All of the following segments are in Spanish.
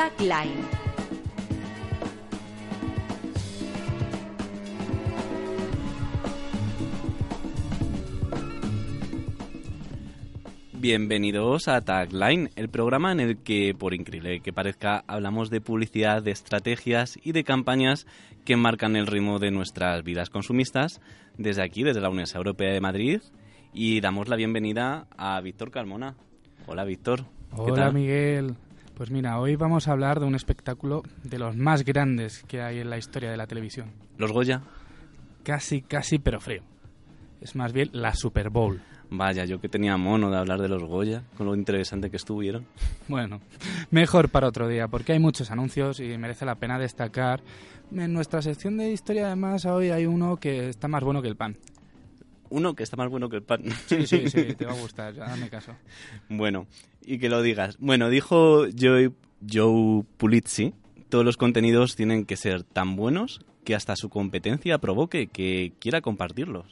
Tagline. Bienvenidos a Tagline, el programa en el que, por increíble que parezca, hablamos de publicidad, de estrategias y de campañas que marcan el ritmo de nuestras vidas consumistas desde aquí, desde la Universidad Europea de Madrid. Y damos la bienvenida a Víctor Carmona. Hola, Víctor. ¿Qué Hola tal? Miguel. Pues mira, hoy vamos a hablar de un espectáculo de los más grandes que hay en la historia de la televisión. ¿Los Goya? Casi, casi, pero frío. Es más bien la Super Bowl. Vaya, yo que tenía mono de hablar de los Goya, con lo interesante que estuvieron. Bueno, mejor para otro día, porque hay muchos anuncios y merece la pena destacar. En nuestra sección de historia, además, hoy hay uno que está más bueno que el pan. Uno que está más bueno que el pan. Sí, sí, sí, te va a gustar, ya dame caso. Bueno, y que lo digas. Bueno, dijo Joe, Joe Pulizzi, todos los contenidos tienen que ser tan buenos que hasta su competencia provoque que quiera compartirlos.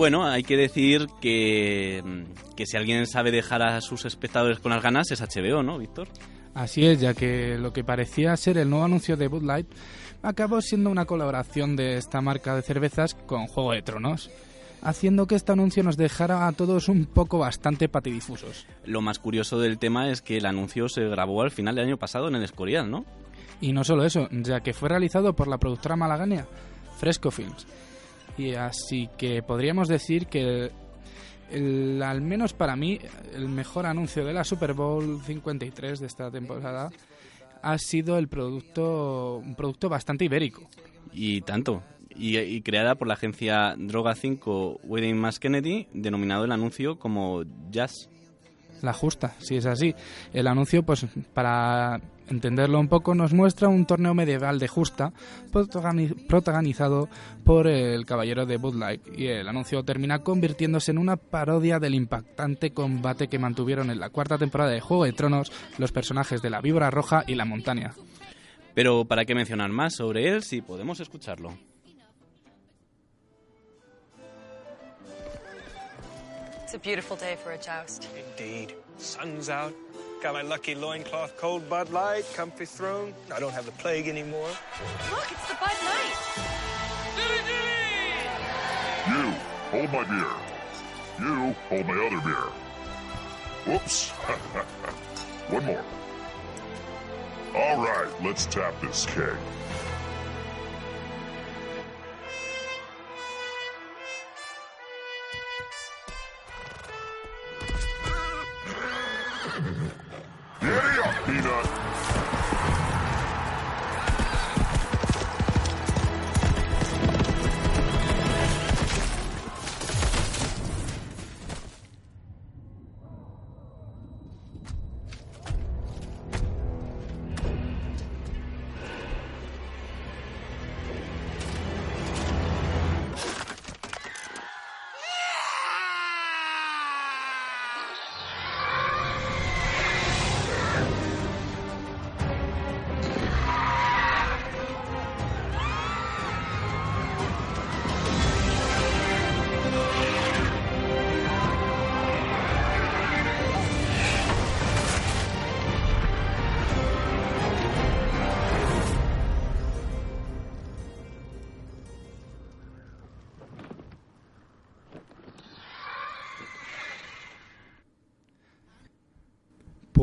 Bueno, hay que decir que, que si alguien sabe dejar a sus espectadores con las ganas es HBO, ¿no, Víctor? Así es, ya que lo que parecía ser el nuevo anuncio de Bud Light acabó siendo una colaboración de esta marca de cervezas con Juego de Tronos, haciendo que este anuncio nos dejara a todos un poco bastante patidifusos. Lo más curioso del tema es que el anuncio se grabó al final del año pasado en el Escorial, ¿no? Y no solo eso, ya que fue realizado por la productora malagueña Fresco Films. Y así que podríamos decir que el- al menos para mí el mejor anuncio de la Super Bowl 53 de esta temporada ha sido el producto un producto bastante ibérico. Y tanto. Y, y creada por la agencia Droga 5 Wedding Mass Kennedy, denominado el anuncio como Jazz. La justa, si es así. El anuncio, pues para entenderlo un poco, nos muestra un torneo medieval de justa protagoni- protagonizado por el caballero de Bud Light. Y el anuncio termina convirtiéndose en una parodia del impactante combate que mantuvieron en la cuarta temporada de Juego de Tronos los personajes de la víbora roja y la montaña. Pero ¿para qué mencionar más sobre él si podemos escucharlo? It's a beautiful day for a joust. Indeed. Sun's out. Got my lucky loincloth cold Bud Light, comfy throne. I don't have the plague anymore. Look, it's the Bud Light. Dilly dilly! You, hold my beer. You, hold my other beer. Whoops. One more. All right, let's tap this keg.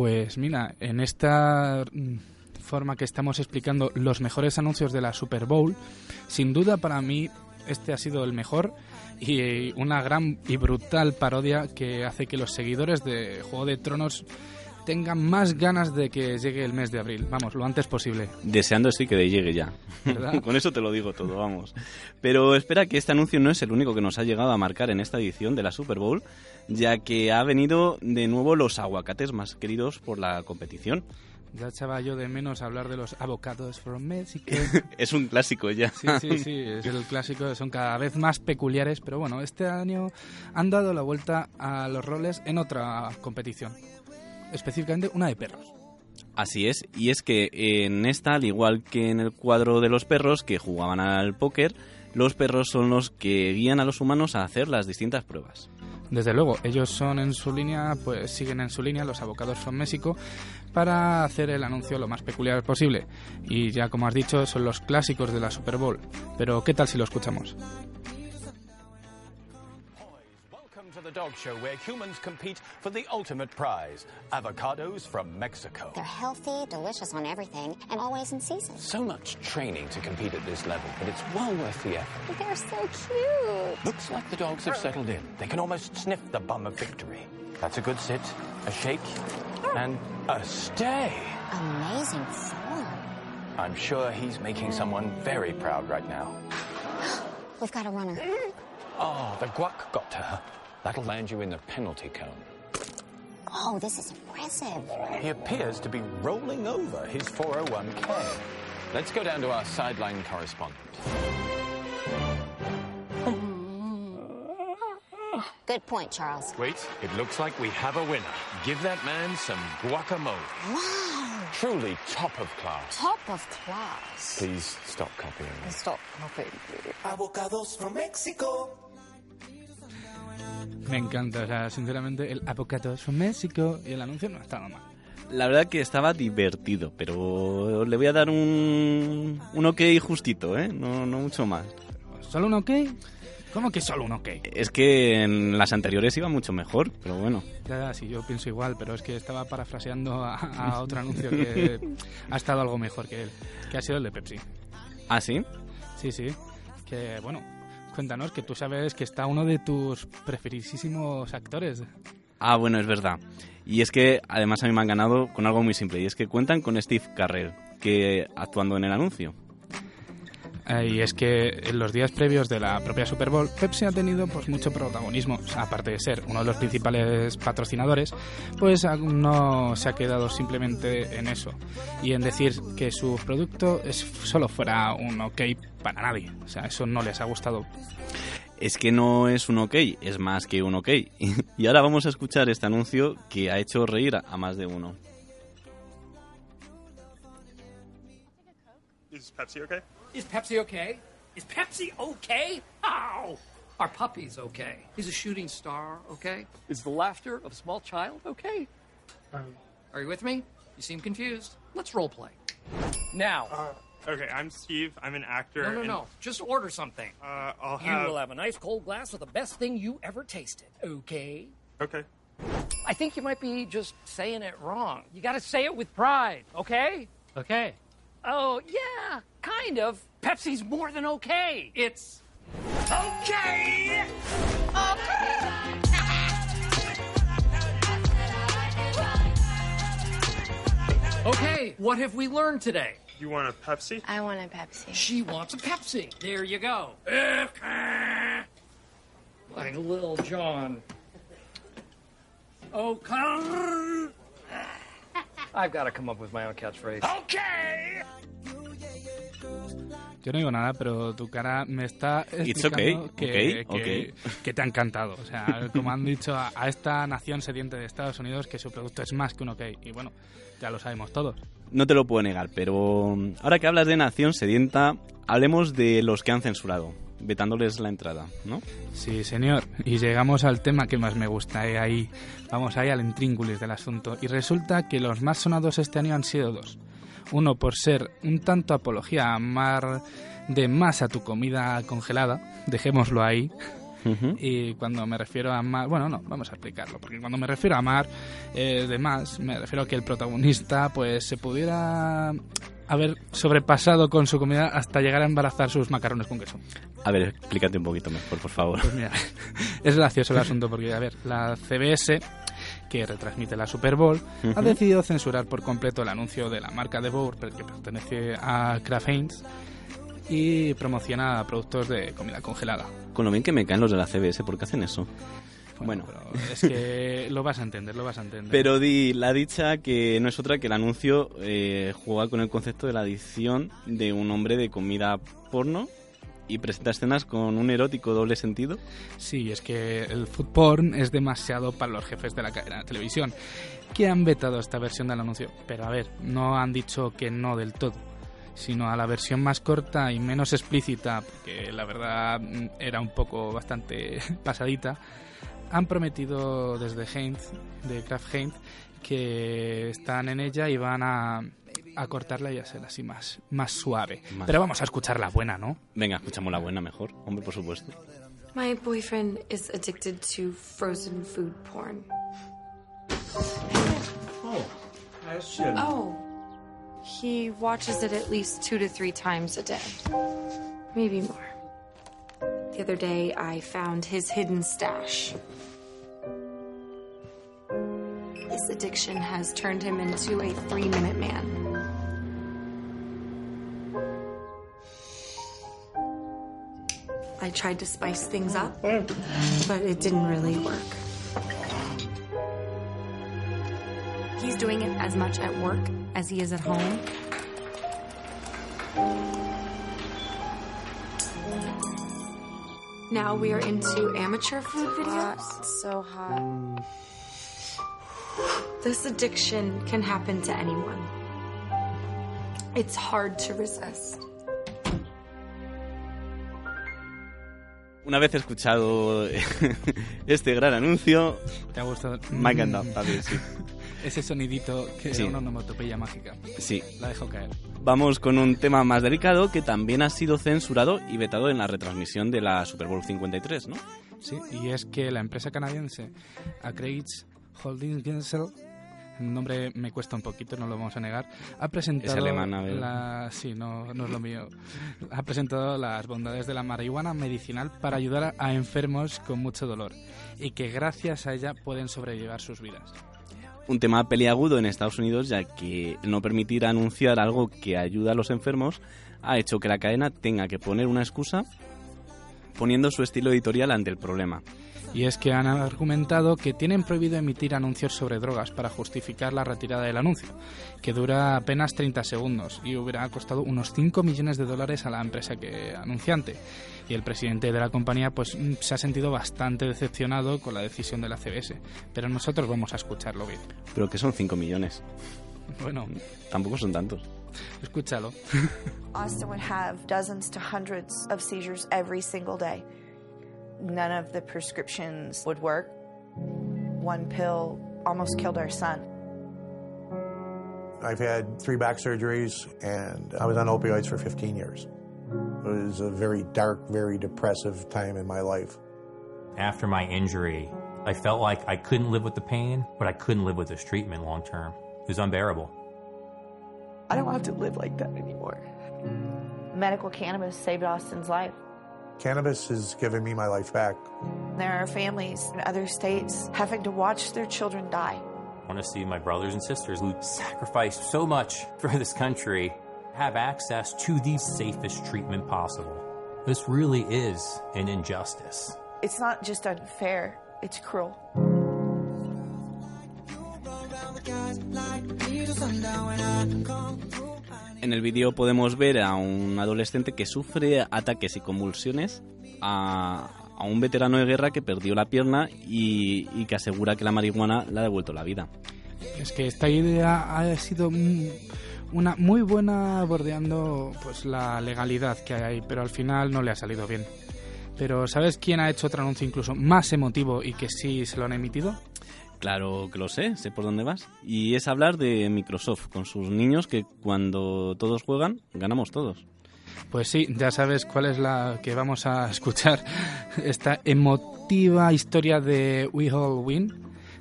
Pues mira, en esta mm, forma que estamos explicando los mejores anuncios de la Super Bowl, sin duda para mí este ha sido el mejor y una gran y brutal parodia que hace que los seguidores de Juego de Tronos tengan más ganas de que llegue el mes de abril. Vamos, lo antes posible. Deseando sí que llegue ya. Con eso te lo digo todo, vamos. Pero espera que este anuncio no es el único que nos ha llegado a marcar en esta edición de la Super Bowl, ya que ha venido de nuevo los aguacates más queridos por la competición. Ya echaba yo de menos hablar de los avocados from Mexico. es un clásico ya. Sí, sí, sí, es el clásico, son cada vez más peculiares, pero bueno, este año han dado la vuelta a los roles en otra competición, específicamente una de perros. Así es, y es que en esta, al igual que en el cuadro de los perros que jugaban al póker, los perros son los que guían a los humanos a hacer las distintas pruebas. Desde luego, ellos son en su línea, pues siguen en su línea, los abogados from México, para hacer el anuncio lo más peculiar posible. Y ya como has dicho, son los clásicos de la Super Bowl. Pero ¿qué tal si lo escuchamos? The dog show where humans compete for the ultimate prize avocados from Mexico. They're healthy, delicious on everything, and always in season. So much training to compete at this level, but it's well worth the effort. They're so cute. Looks like the dogs have settled in. They can almost sniff the bum of victory. That's a good sit, a shake, oh. and a stay. Amazing form. I'm sure he's making someone very proud right now. We've got a runner. Oh, the guac got to her. That'll land you in the penalty cone. Oh, this is impressive. He appears to be rolling over his 401k. Let's go down to our sideline correspondent. Good point, Charles. Wait, it looks like we have a winner. Give that man some guacamole. Wow. Truly top of class. Top of class. Please stop copying me. Stop copying. Avocados from Mexico. Me encanta, o sea, sinceramente, el Avocados from México y el anuncio no ha estado mal. La verdad que estaba divertido, pero le voy a dar un, un ok justito, ¿eh? No, no mucho más. ¿Solo un ok? ¿Cómo que solo un ok? Es que en las anteriores iba mucho mejor, pero bueno. Ya, ya, sí, yo pienso igual, pero es que estaba parafraseando a, a otro anuncio que ha estado algo mejor que él, que ha sido el de Pepsi. ¿Ah, sí? Sí, sí. Que, bueno, cuéntanos que tú sabes que está uno de tus preferidísimos actores. Ah, bueno, es verdad. Y es que además a mí me han ganado con algo muy simple, y es que cuentan con Steve Carrell, que actuando en el anuncio. Eh, y es que en los días previos de la propia Super Bowl, Pepsi ha tenido pues mucho protagonismo. O sea, aparte de ser uno de los principales patrocinadores, pues ah, no se ha quedado simplemente en eso. Y en decir que su producto es, solo fuera un ok para nadie. O sea, eso no les ha gustado. Es que no es un ok, es más que un ok. Y ahora vamos a escuchar este anuncio que ha hecho reír a más de uno. Is Pepsi okay? Is Pepsi okay? Is Pepsi okay? How? Our puppy's okay. He's a shooting star, okay? Is the laughter of a small child okay? Are you with me? You seem confused. Let's role play. Now. Okay, I'm Steve. I'm an actor. no, no, and- no. Just order something. Uh, I'll You will have a nice cold glass of the best thing you ever tasted, okay? Okay. I think you might be just saying it wrong. You gotta say it with pride, okay? Okay. Oh, yeah, kind of. Pepsi's more than okay. It's okay! Okay, what have we learned today? You want a Pepsi? I want a Pepsi. She wants a Pepsi. There you go. Like little John. Oh, come. I've got to come up with my own catchphrase. Okay! Yo no digo nada, pero tu cara me está It's explicando okay, que, okay, que- que te ha encantado. O sea, como han dicho a, a esta nación sediente de Estados Unidos que su producto es más que un ok. Y bueno, ya lo sabemos todos. No te lo puedo negar, pero mm, ahora que hablas de nación sedienta, hablemos de los que han censurado, vetándoles la entrada, ¿no? Sí, señor. Y llegamos al tema que más me gusta. eh, ahí Vamos ahí al intríngulis del asunto. Y resulta que los más sonados este año han sido dos. Uno por ser un tanto apología a amar de más a tu comida congelada, dejémoslo ahí. Y cuando me refiero a amar, bueno, no, vamos a explicarlo, porque cuando me refiero a amar eh, de más, me refiero a que el protagonista pues se pudiera haber sobrepasado con su comida hasta llegar a embarazar sus macarrones con queso. A ver, explícate un poquito mejor, por favor. Pues mira, es gracioso el asunto porque, a ver, la CBS, que retransmite la Super Bowl, ha decidido censurar por completo el anuncio de la marca de Bour, que pertenece a Kraft Heinz, y promociona productos de comida congelada. Con lo bien que me caen los de la CBS, ¿por qué hacen eso? Bueno, Pero es que lo vas a entender, lo vas a entender. Pero di la dicha que no es otra que el anuncio eh, juega con el concepto de la adicción de un hombre de comida porno y presenta escenas con un erótico doble sentido. Sí, es que el food porn es demasiado para los jefes de la cadena de televisión, que han vetado esta versión del anuncio. Pero a ver, no han dicho que no del todo, sino a la versión más corta y menos explícita, porque la verdad mm, era un poco bastante pasadita. Han prometido desde Heinz, de Kraft Heinz, que están en ella y van a, a cortarla y hacerla así más, más suave. Más- Pero vamos a escuchar la buena, ¿no? Venga, escuchamos la buena mejor. Hombre, por supuesto. My boyfriend is addicted to frozen food porn. Oh. He watches it at least two to three times a day. Maybe more. The other day, I found his hidden stash. His addiction has turned him into a three minute man. I tried to spice things up, but it didn't really work. He's doing it as much at work as he is at home. Now we are into amateur food videos. so hot. This addiction can happen to anyone. It's hard to resist. Una vez escuchado este gran anuncio, ¿Te ha gustado? me ha encantado también, sí. Ese sonidito que Sí. era una onomatopeya mágica. Sí. La dejo caer. Vamos con un tema más delicado que también ha sido censurado y vetado en la retransmisión de la Super Bowl 53, ¿no? Sí, y es que la empresa canadiense Acreage Holding Gensel, el nombre me cuesta un poquito, no lo vamos a negar, ha presentado... Es alemana, la- Sí, no, no es lo mío. Ha presentado las bondades de la marihuana medicinal para ayudar a, a enfermos con mucho dolor y que gracias a ella pueden sobrellevar sus vidas. Un tema peliagudo en Estados Unidos, ya que no permitir anunciar algo que ayuda a los enfermos ha hecho que la cadena tenga que poner una excusa poniendo su estilo editorial ante el problema. Y es que han argumentado que tienen prohibido emitir anuncios sobre drogas para justificar la retirada del anuncio, que dura apenas 30 segundos y hubiera costado unos 5 millones de dólares a la empresa que anunciante. Y el presidente de la compañía pues mm, se ha sentido bastante decepcionado con la decisión de la CBS, pero nosotros vamos a escucharlo bien. Pero que son 5 millones. Bueno, Tampoco son tantos. escúchalo. Austin would have dozens to hundreds of seizures every single day. None of the prescriptions would work. One pill almost killed our son. I've had three back surgeries, and I was on opioids for 15 years. It was a very dark, very depressive time in my life. After my injury, I felt like I couldn't live with the pain, but I couldn't live with this treatment long term. It was unbearable. I don't have to live like that anymore. Medical cannabis saved Austin's life. Cannabis has given me my life back. There are families in other states having to watch their children die. I want to see my brothers and sisters who sacrificed so much for this country have access to the safest treatment possible. This really is an injustice. It's not just unfair, it's cruel. En el vídeo podemos ver a un adolescente que sufre ataques y convulsiones, a, un veterano de guerra que perdió la pierna y, y que asegura que la marihuana le ha devuelto la vida. Es que esta idea ha sido una muy buena bordeando pues la legalidad que hay, pero al final no le ha salido bien. Pero ¿sabes quién ha hecho otro anuncio incluso más emotivo y que sí se lo han emitido? Claro que lo sé, sé por dónde vas. Y es hablar de Microsoft con sus niños que cuando todos juegan, ganamos todos. Pues sí, ya sabes cuál es la que vamos a escuchar. Esta emotiva historia de We All Win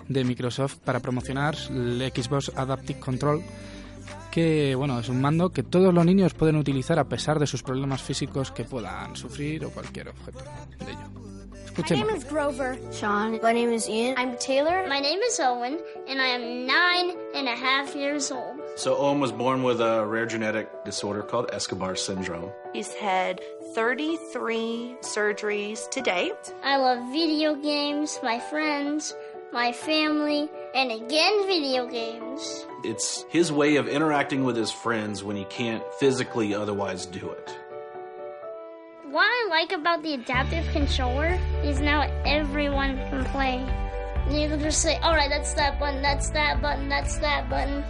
de Microsoft para promocionar el Xbox Adaptive Control que bueno, es un mando que todos los niños pueden utilizar a pesar de sus problemas físicos que puedan sufrir o cualquier objeto de ello. My Escuchemos. name is Grover. Sean. My name is Ian. I'm Taylor. My name is Owen, and I am nine and a half years old. So Owen was born with a rare genetic disorder called Escobar syndrome. He's had 33 surgeries to date. I love video games, my friends, my family, and again video games. It's his way of interacting with his friends when he can't physically otherwise do it. What I like about the adaptive controller is now everyone can play. You can just say, alright, that's that button, that's that button, that's that button.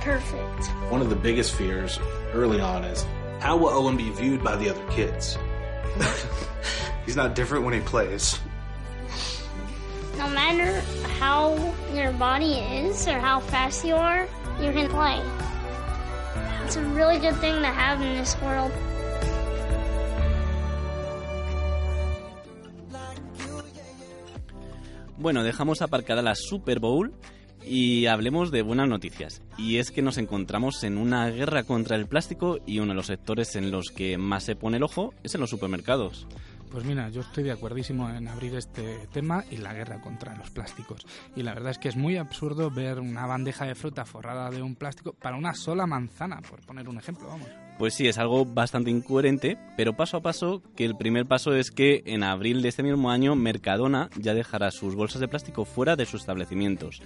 Perfect. One of the biggest fears early on is how will Owen be viewed by the other kids? He's not different when he plays. No matter how your body is or how fast you are, you can play. It's a really good thing to have in this world. Bueno, dejamos aparcada la Super Bowl y hablemos de buenas noticias. Y es que nos encontramos en una guerra contra el plástico y uno de los sectores en los que más se pone el ojo es en los supermercados. Pues mira, yo estoy de acuerdísimo en abrir este tema y la guerra contra los plásticos. Y la verdad es que es muy absurdo ver una bandeja de fruta forrada de un plástico para una sola manzana, por poner un ejemplo, vamos. Pues sí, es algo bastante incoherente, pero paso a paso, que el primer paso es que en abril de este mismo año Mercadona ya dejará sus bolsas de plástico fuera de sus establecimientos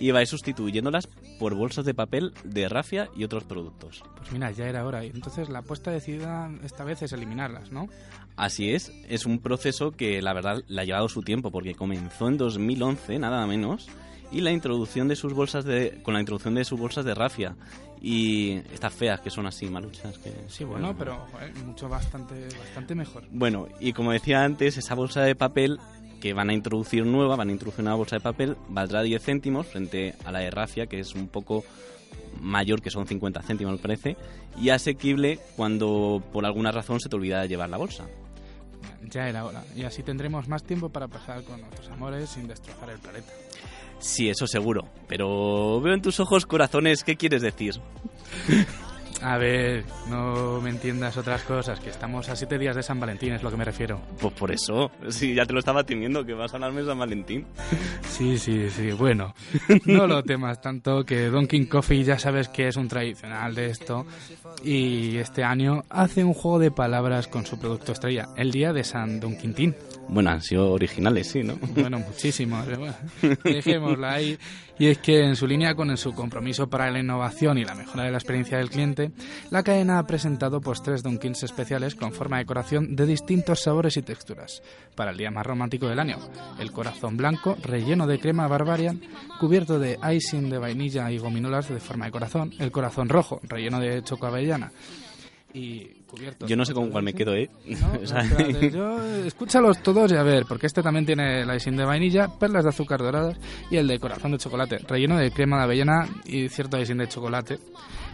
y va a ir sustituyéndolas por bolsas de papel de rafia y otros productos. Pues mira, ya era hora. Entonces la apuesta decidida esta vez es eliminarlas, ¿no? Así es, es un proceso que la verdad le ha llevado su tiempo porque comenzó en 2011, nada menos, y la introducción de sus bolsas de con la introducción de sus bolsas de rafia y estas feas que son así maluchas que Sí, bueno, pero joder, mucho bastante bastante mejor. Bueno, y como decía antes, esa bolsa de papel que van a introducir nueva, van a introducir una bolsa de papel, valdrá 10 céntimos frente a la de rafia, que es un poco mayor, que son 50 céntimos me parece, y asequible cuando por alguna razón se te olvida de llevar la bolsa. Ya era hora. Y así tendremos más tiempo para pasar con nuestros amores sin destrozar el planeta. Sí, eso seguro, pero veo en tus ojos corazones, ¿qué quieres decir? A ver, no me entiendas otras cosas, que estamos a siete días de San Valentín, es lo que me refiero. Pues por eso, sí, ya te lo estaba temiendo, que vas a hablarme de San Valentín. Sí, sí, sí, bueno, no lo temas tanto, que Donkey Coffee ya sabes que es un tradicional de esto, y este año hace un juego de palabras con su producto estrella, el día de San Don Quintín. Bueno, han sido originales, sí, ¿no? Bueno, muchísimos. bueno, dejémosla ahí. Y es que en su línea con su compromiso para la innovación y la mejora de la experiencia del cliente, la cadena ha presentado pues tres Dunkins especiales con forma de decoración de distintos sabores y texturas para el día más romántico del año. El corazón blanco, relleno de crema barbarian, cubierto de icing de vainilla y gominolas de forma de corazón. El corazón rojo, relleno de choco avellana y cubierto. Yo no sé con cuál me quedo, ¿eh? No, O sea, espérate, yo, escúchalos todos y a ver, porque este también tiene icing de vainilla, perlas de azúcar doradas y el de corazón de chocolate, relleno de crema de avellana y cierto icing de chocolate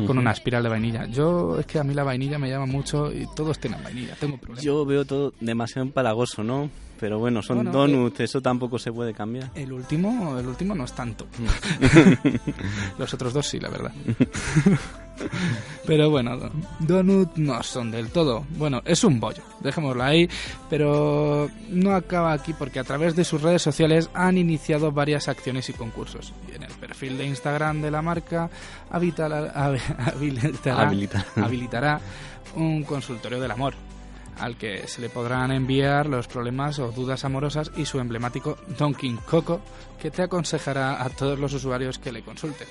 con una espiral de vainilla. Yo, es que a mí la vainilla me llama mucho y todos tienen vainilla, tengo problemas. Yo veo todo demasiado empalagoso, ¿no? Pero bueno, son Bueno, donuts, eso tampoco se puede cambiar. El último, el último no es tanto. Los otros dos sí, la verdad. Pero bueno, Donut no son del todo. Bueno, es un bollo, dejémoslo ahí. Pero no acaba aquí porque a través de sus redes sociales han iniciado varias acciones y concursos. Y en el perfil de Instagram de la marca habilitará un consultorio del amor al que se le podrán enviar los problemas o dudas amorosas y su emblemático Donkey Coco, que te aconsejará a todos los usuarios que le consulten.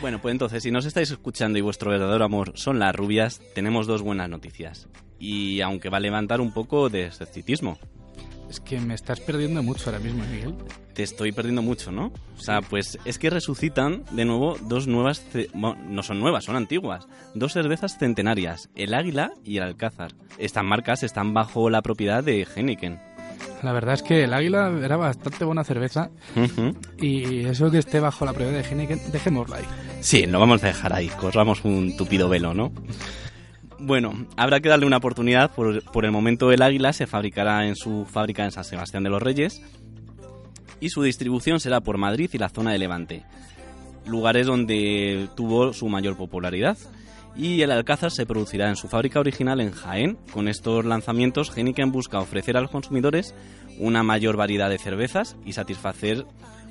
Bueno, pues entonces, si nos estáis escuchando y vuestro verdadero amor son las rubias, tenemos dos buenas noticias. Y aunque va a levantar un poco de escepticismo. Es que me estás perdiendo mucho ahora mismo, Miguel. Te estoy perdiendo mucho, ¿no? O sea, pues es que resucitan de nuevo dos nuevas, bueno, no son nuevas, son antiguas, dos cervezas centenarias, el Águila y el Alcázar. Estas marcas están bajo la propiedad de Heineken. La verdad es que el Águila era bastante buena cerveza y eso que esté bajo la propiedad de Heineken, dejémoslo ahí. Sí, lo vamos a dejar ahí, corramos un tupido velo, ¿no? Bueno, habrá que darle una oportunidad. Por, el momento el Águila se fabricará en su fábrica en San Sebastián de los Reyes y su distribución será por Madrid y la zona de Levante, lugares donde tuvo su mayor popularidad. Y el Alcázar se producirá en su fábrica original en Jaén. Con estos lanzamientos, Heineken busca ofrecer a los consumidores una mayor variedad de cervezas y satisfacer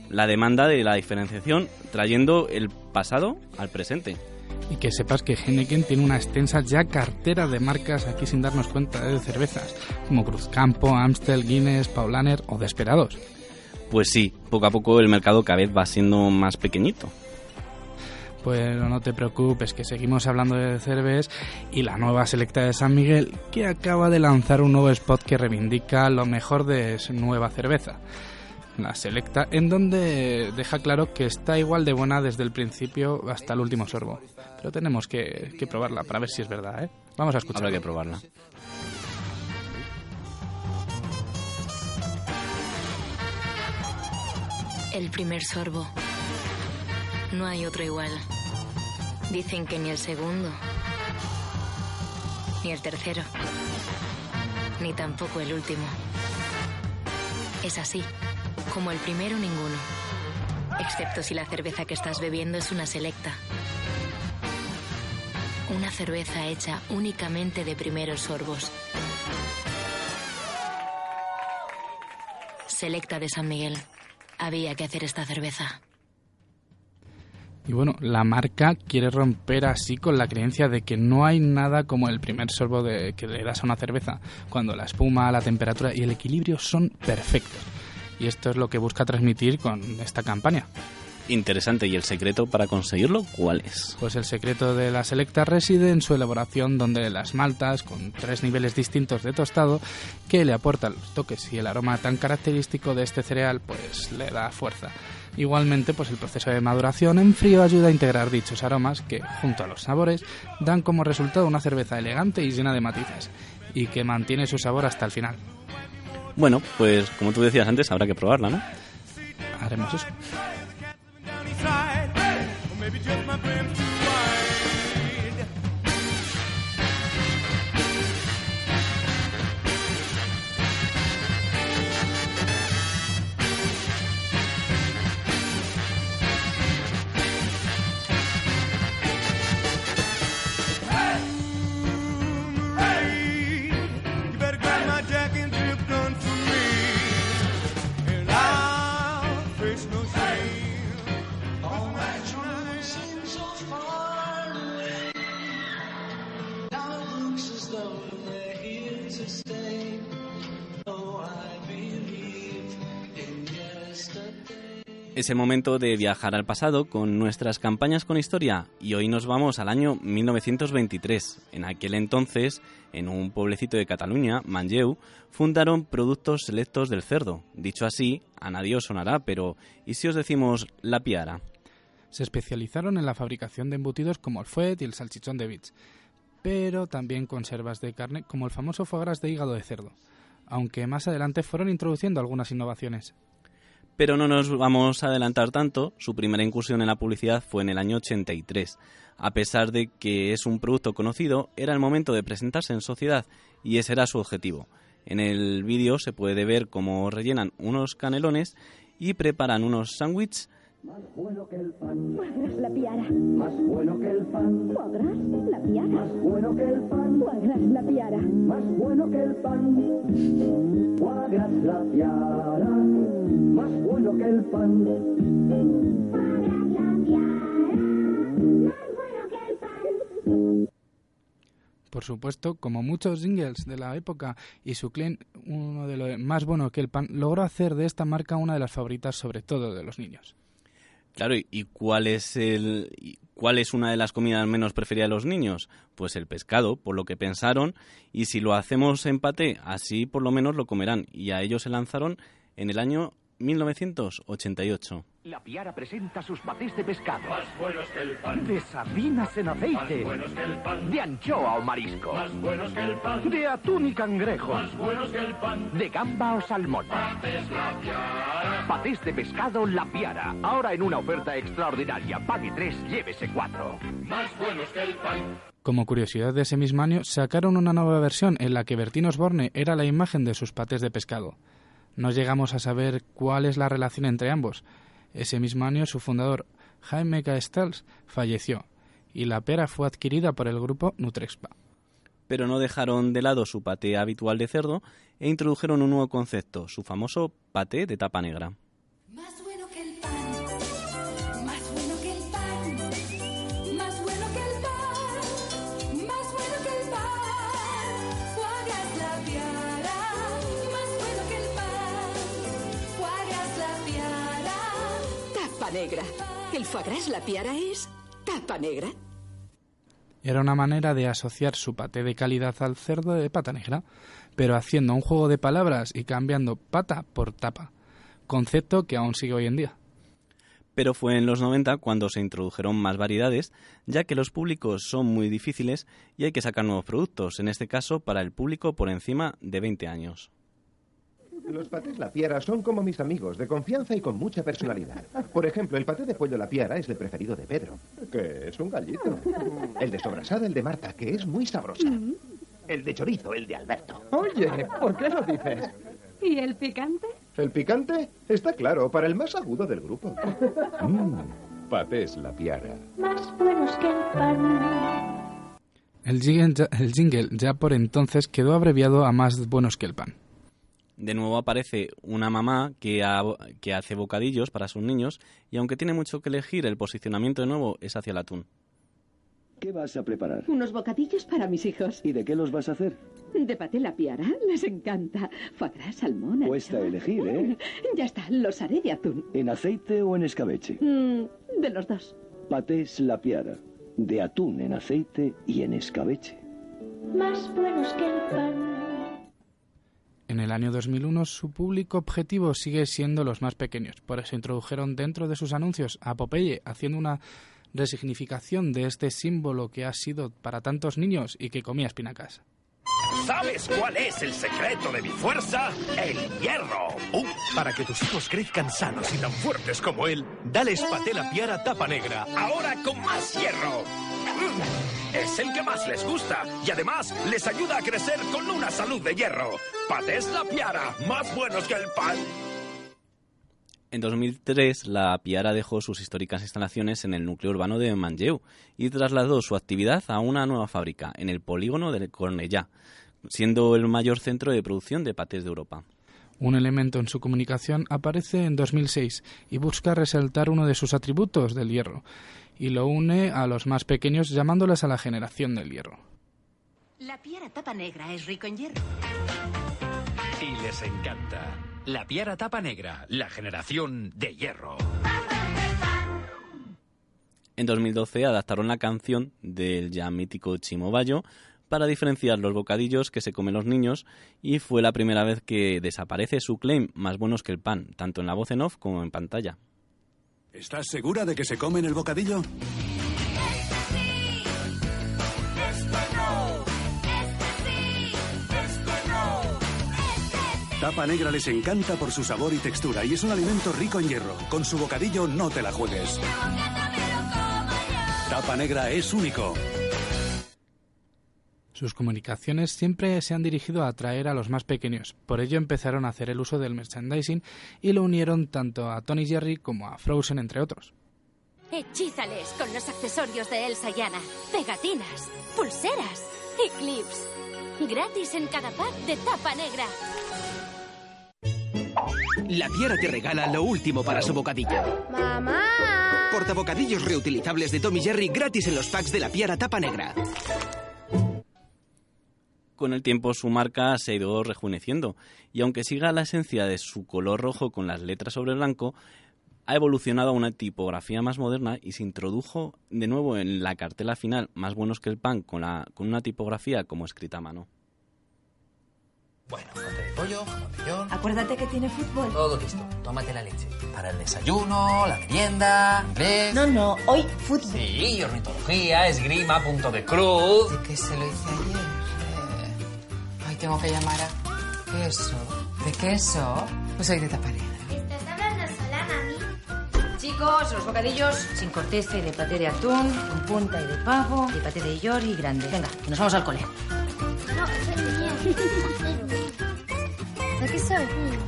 la demanda de la diferenciación, trayendo el pasado al presente. Y que sepas que Heineken tiene una extensa ya cartera de marcas aquí sin darnos cuenta de cervezas, como Cruzcampo, Amstel, Guinness, Paulaner o Desperados. Pues sí, poco a poco el mercado cada vez va siendo más pequeñito. Pues no te preocupes, que seguimos hablando de cerveza y la nueva selecta de San Miguel, que acaba de lanzar un nuevo spot que reivindica lo mejor de su nueva cerveza. La selecta, en donde deja claro que está igual de buena desde el principio hasta el último sorbo. Pero tenemos que, que probarla para ver si es verdad, ¿eh? Vamos a escucharla. Habrá que probarla. El primer sorbo. No hay otro igual. Dicen que ni el segundo, ni el tercero, ni tampoco el último. Es así, como el primero ninguno. Excepto si la cerveza que estás bebiendo es una selecta. Una cerveza hecha únicamente de primeros sorbos. Selecta de San Miguel. Había que hacer esta cerveza. Y bueno, la marca quiere romper así con la creencia de que no hay nada como el primer sorbo de, que le das a una cerveza, cuando la espuma, la temperatura y el equilibrio son perfectos. Y esto es lo que busca transmitir con esta campaña. Interesante. ¿Y el secreto para conseguirlo cuál es? Pues el secreto de la Selecta reside en su elaboración donde las maltas, con tres niveles distintos de tostado, que le aportan los toques y el aroma tan característico de este cereal, pues le da fuerza. Igualmente, pues el proceso de maduración en frío ayuda a integrar dichos aromas que, junto a los sabores, dan como resultado una cerveza elegante y llena de matices, y que mantiene su sabor hasta el final. Bueno, pues como tú decías antes, habrá que probarla, ¿no? Haremos eso. Es el momento de viajar al pasado con nuestras campañas con historia y hoy nos vamos al año 1923. En aquel entonces, en un pueblecito de Cataluña, Manlleu, fundaron Productos Selectos del Cerdo. Dicho así, a nadie os sonará, pero ¿y si os decimos la piara? Se especializaron en la fabricación de embutidos como el fuet y el salchichón de bits, pero también conservas de carne como el famoso foie gras de hígado de cerdo, aunque más adelante fueron introduciendo algunas innovaciones. Pero no nos vamos a adelantar tanto, su primera incursión en la publicidad fue en el año 83. A pesar de que es un producto conocido, era el momento de presentarse en sociedad y ese era su objetivo. En el vídeo se puede ver cómo rellenan unos canelones y preparan unos sándwiches Más bueno que el pan. Cuadras la piara. Más bueno que el pan. Cuadras la piara. Más bueno que el pan. Cuadras la piara. Más bueno que el pan. Cuadras la piara. Más bueno que el pan. Por supuesto, como muchos jingles de la época, y su clean, uno de los más bueno que el pan, logró hacer de esta marca una de las favoritas, sobre todo de los niños. Claro, ¿y cuál es el cuál es una de las comidas menos preferidas de los niños? Pues el pescado, por lo que pensaron, y si lo hacemos en paté, así por lo menos lo comerán. Y a ellos se lanzaron en el año 1988. La Piara presenta sus patés de pescado. Más buenos que el pan. De sardinas en aceite. Más buenos que el pan. De anchoa o marisco. Más buenos que el pan. De atún y cangrejo. Más buenos que el pan. De gamba o salmón. Patés La Piara. Patés de pescado La Piara. Ahora en una oferta extraordinaria. Pague tres, llévese cuatro. Más buenos que el pan. Como curiosidad de ese mismo año, sacaron una nueva versión en la que Bertín Osborne era la imagen de sus patés de pescado. No llegamos a saber cuál es la relación entre ambos. Ese mismo año su fundador, Jaime Castells, falleció y la pera fue adquirida por el grupo Nutrexpa. Pero no dejaron de lado su paté habitual de cerdo e introdujeron un nuevo concepto, su famoso paté de tapa negra. Negra. El foie gras la piara es tapa negra. Era una manera de asociar su paté de calidad al cerdo de pata negra, pero haciendo un juego de palabras y cambiando pata por tapa, concepto que aún sigue hoy en día. Pero fue en los 90 cuando se introdujeron más variedades, ya que los públicos son muy difíciles y hay que sacar nuevos productos, en este caso para el público por encima de 20 años. Los patés La Piara son como mis amigos, de confianza y con mucha personalidad. Por ejemplo, el paté de pollo La Piara es el preferido de Pedro, que es un gallito. El de sobrasada, el de Marta, que es muy sabrosa. El de chorizo, el de Alberto. Oye, ¿por qué lo dices? ¿Y el picante? El picante está claro, para el más agudo del grupo. Mmm, patés La Piara. Más buenos que el pan. El jingle, ya, el jingle ya por entonces quedó abreviado a más buenos que el pan. De nuevo aparece una mamá que, ha- que hace bocadillos para sus niños y aunque tiene mucho que elegir, el posicionamiento de nuevo es hacia el atún. ¿Qué vas a preparar? Unos bocadillos para mis hijos. ¿Y de qué los vas a hacer? De paté la piara, les encanta. Gras, salmón, Cuesta elegir, ¿eh? Ya está, los haré de atún. ¿En aceite o en escabeche? Mm, de los dos. Patés la piara. De atún en aceite y en escabeche. Más buenos que el pan. En el año 2001 su público objetivo sigue siendo los más pequeños, por eso introdujeron dentro de sus anuncios a Popeye, haciendo una resignificación de este símbolo que ha sido para tantos niños y que comía espinacas. ¿Sabes cuál es el secreto de mi fuerza? El hierro. Uh, para que tus hijos crezcan sanos y tan fuertes como él, dales paté la piara tapa negra. Ahora con más hierro. Es el que más les gusta y además les ayuda a crecer con una salud de hierro. Patés la piara, más buenos que el pan. En 2003, la Piara dejó sus históricas instalaciones en el núcleo urbano de Manlleu y trasladó su actividad a una nueva fábrica, en el polígono de Cornellà, siendo el mayor centro de producción de patés de Europa. Un elemento en su comunicación aparece en 2006 y busca resaltar uno de sus atributos del hierro, y lo une a los más pequeños llamándoles a la generación del hierro. La piara tapa negra es rico en hierro. Y les encanta. La piara tapa negra, la generación de hierro. En 2012 adaptaron la canción del ya mítico Chimo Bayo para diferenciar los bocadillos que se comen los niños y fue la primera vez que desaparece su claim más buenos que el pan, tanto en la voz en off como en pantalla. ¿Estás segura de que se comen el bocadillo? Tapa Negra les encanta por su sabor y textura y es un alimento rico en hierro. Con su bocadillo no te la juegues. Tapa Negra es único. Sus comunicaciones siempre se han dirigido a atraer a los más pequeños, por ello empezaron a hacer el uso del merchandising y lo unieron tanto a Tony Jerry como a Frozen, entre otros. Hechízales con los accesorios de Elsa y Anna. Pegatinas, pulseras y clips. Gratis en cada pack de tapa negra. La Piara te regala lo último para su bocadillo. ¡Mamá! Portabocadillos reutilizables de Tommy Jerry gratis en los packs de la Piara tapa negra. Con el tiempo su marca se ha ido rejuveneciendo y aunque siga la esencia de su color rojo con las letras sobre blanco, ha evolucionado a una tipografía más moderna y se introdujo de nuevo en la cartela final más buenos que el pan con, la, con una tipografía como escrita a mano. Bueno, corte de pollo, jamón. Acuérdate que tiene fútbol. Todo listo. Tómate la leche. Para el desayuno, la merienda, inglés. No, no, hoy fútbol. Sí, ornitología, esgrima, punto de cruz. ¿De qué se lo hice ayer? Tengo que llamar a... ¿Queso? ¿De queso? Pues hoy de taparé. ¿Estás hablando sola, mami? Chicos, los bocadillos sin corteza y de paté de atún, con punta y de pavo, de paté de york y grande. Venga, que nos vamos al cole. No, mío. ¿De qué soy?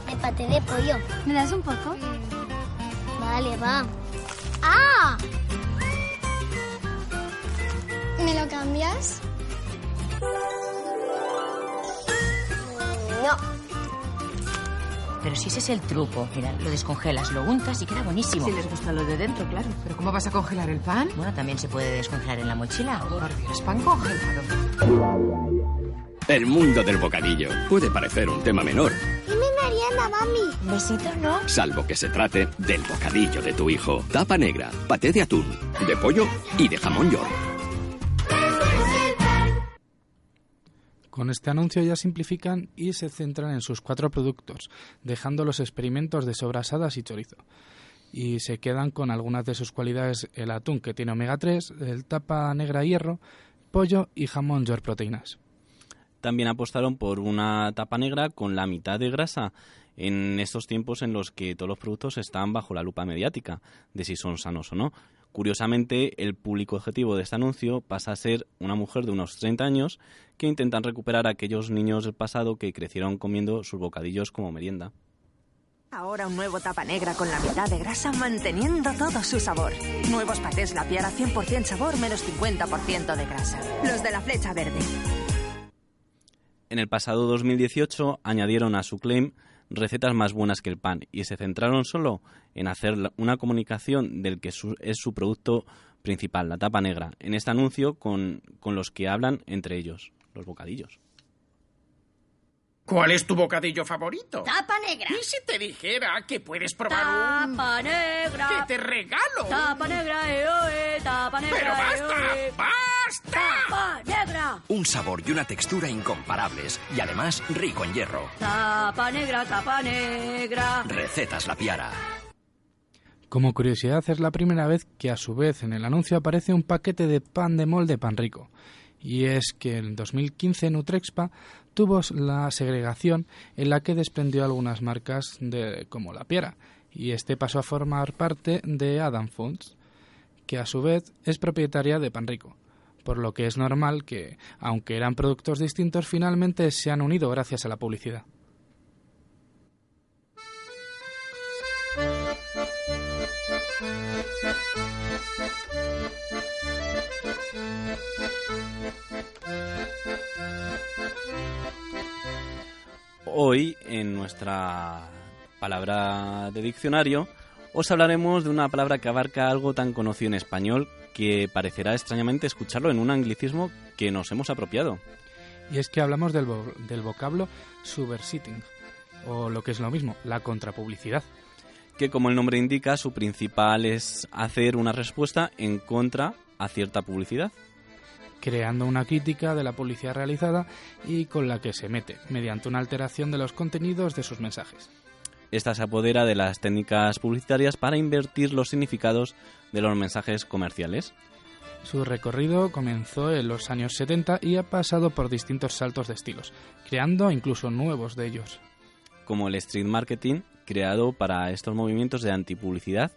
De paté de pollo. ¿Me das un poco? Vale, va. ¡Ah! ¿Me lo cambias? Pero si ese es el truco, mira, lo descongelas, lo untas y queda buenísimo. Si les gusta lo de dentro, claro. ¿Pero cómo vas a congelar el pan? Bueno, también se puede descongelar en la mochila. Por Dios, pan congelado. El mundo del bocadillo puede parecer un tema menor, ¿Y mi merienda, mami? Besito, ¿no? salvo que se trate del bocadillo de tu hijo. Tapa negra, paté de atún, de pollo y de jamón york. Con este anuncio ya simplifican y se centran en sus cuatro productos, dejando los experimentos de sobrasadas y chorizo. Y se quedan con algunas de sus cualidades el atún que tiene omega 3, el tapa negra hierro, pollo y jamón york proteínas. También apostaron por una tapa negra con la mitad de grasa en estos tiempos en los que todos los productos están bajo la lupa mediática de si son sanos o no. Curiosamente, el público objetivo de este anuncio pasa a ser una mujer de unos 30 años que intentan recuperar a aquellos niños del pasado que crecieron comiendo sus bocadillos como merienda. Ahora un nuevo tapa negra con la mitad de grasa manteniendo todo su sabor. Nuevos patés La Piara 100% sabor menos 50% de grasa. Los de la flecha verde. En el pasado 2018 añadieron a su claim recetas más buenas que el pan y se centraron solo en hacer una comunicación del que su- es su producto principal, la tapa negra, en este anuncio con, con los que hablan entre ellos, los bocadillos. ¿Cuál es tu bocadillo favorito? Tapa negra. ¿Y si te dijera que puedes probar un... Tapa negra. ¡Que te regalo! Tapa negra, eh, oh, eh, tapa negra. ¡Pero basta! eh, oh, eh. ¡Basta! Tapa negra. Un sabor y una textura incomparables y además rico en hierro. Tapa negra, tapa negra. Recetas La Piara. Como curiosidad, es la primera vez que a su vez en el anuncio aparece un paquete de pan de molde pan rico. Y es que en 2015 Nutrexpa tuvo la segregación en la que desprendió algunas marcas de, como la Piera, y este pasó a formar parte de Adam Foods, que a su vez es propietaria de Pan Rico, por lo que es normal que, aunque eran productos distintos, finalmente se han unido gracias a la publicidad. Hoy, en nuestra palabra de diccionario, os hablaremos de una palabra que abarca algo tan conocido en español que parecerá extrañamente escucharlo en un anglicismo que nos hemos apropiado. Y es que hablamos del, vo- del vocablo subversiting, o lo que es lo mismo, la contrapublicidad. Que como el nombre indica, su principal es hacer una respuesta en contra a cierta publicidad. creando una crítica de la publicidad realizada y con la que se mete, mediante una alteración de los contenidos de sus mensajes. Esta se apodera de las técnicas publicitarias para invertir los significados de los mensajes comerciales. Su recorrido comenzó en los años 70 y ha pasado por distintos saltos de estilos, creando incluso nuevos de ellos. como el street marketing, creado para estos movimientos de antipublicidad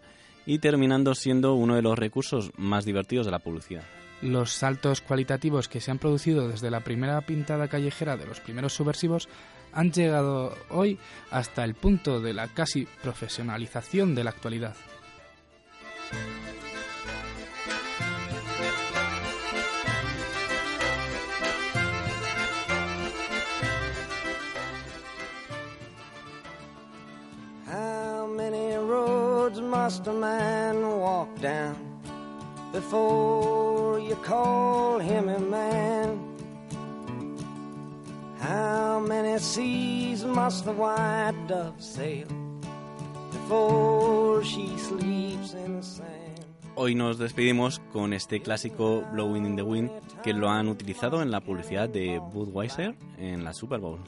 y terminando siendo uno de los recursos más divertidos de la publicidad. Los saltos cualitativos que se han producido desde la primera pintada callejera de los primeros subversivos han llegado hoy hasta el punto de la casi profesionalización de la actualidad. Must a man walk down before you call him a man? How many seas must the white dove sail before she sleeps in the sand? Hoy nos despedimos con este clásico Blowing in the Wind que lo han utilizado en la publicidad de Budweiser en la Super Bowl.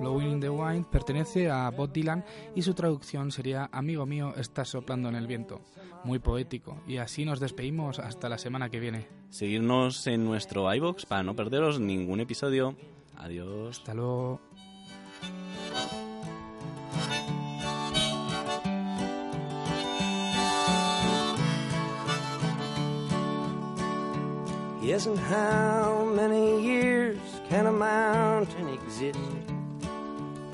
Blowing in the Wind pertenece a Bob Dylan y su traducción sería Amigo mío, estás soplando en el viento. Muy poético. Y así nos despedimos hasta la semana que viene. Seguirnos en nuestro iBox para no perderos ningún episodio. Adiós. Hasta luego. Yes, and how many years can a mountain exist